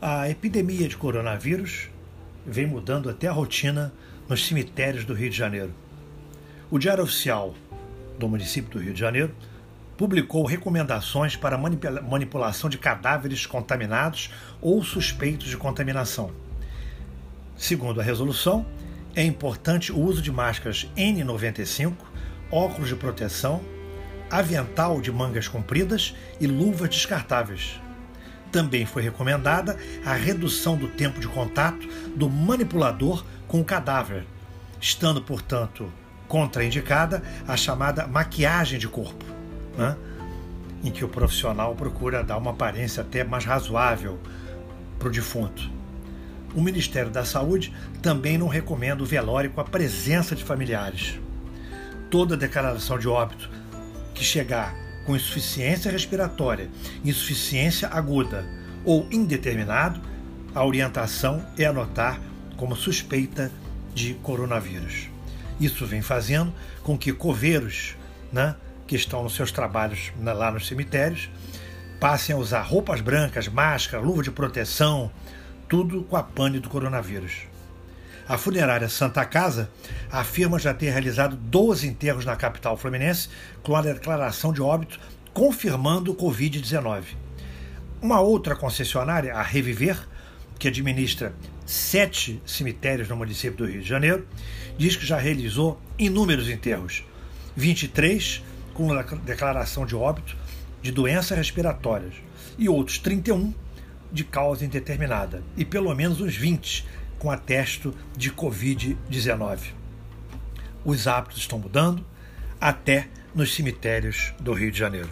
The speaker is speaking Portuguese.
A epidemia de coronavírus vem mudando até a rotina nos cemitérios do Rio de Janeiro. O Diário Oficial do município do Rio de Janeiro publicou recomendações para manipulação de cadáveres contaminados ou suspeitos de contaminação. Segundo a resolução, é importante o uso de máscaras N95, óculos de proteção, avental de mangas compridas e luvas descartáveis. Também foi recomendada a redução do tempo de contato do manipulador com o cadáver, estando, portanto, contraindicada a chamada maquiagem de corpo, né? em que o profissional procura dar uma aparência até mais razoável para o defunto. O Ministério da Saúde também não recomenda o velório com a presença de familiares. Toda declaração de óbito que chegar com insuficiência respiratória, insuficiência aguda ou indeterminado, a orientação é anotar como suspeita de coronavírus. Isso vem fazendo com que coveiros, né, que estão nos seus trabalhos lá nos cemitérios, passem a usar roupas brancas, máscara, luva de proteção, tudo com a pane do coronavírus. A funerária Santa Casa afirma já ter realizado 12 enterros na capital fluminense com a declaração de óbito confirmando o Covid-19. Uma outra concessionária, a Reviver, que administra sete cemitérios no município do Rio de Janeiro, diz que já realizou inúmeros enterros, 23 com declaração de óbito de doenças respiratórias e outros 31 de causa indeterminada e pelo menos uns 20 com atesto de Covid-19. Os hábitos estão mudando até nos cemitérios do Rio de Janeiro.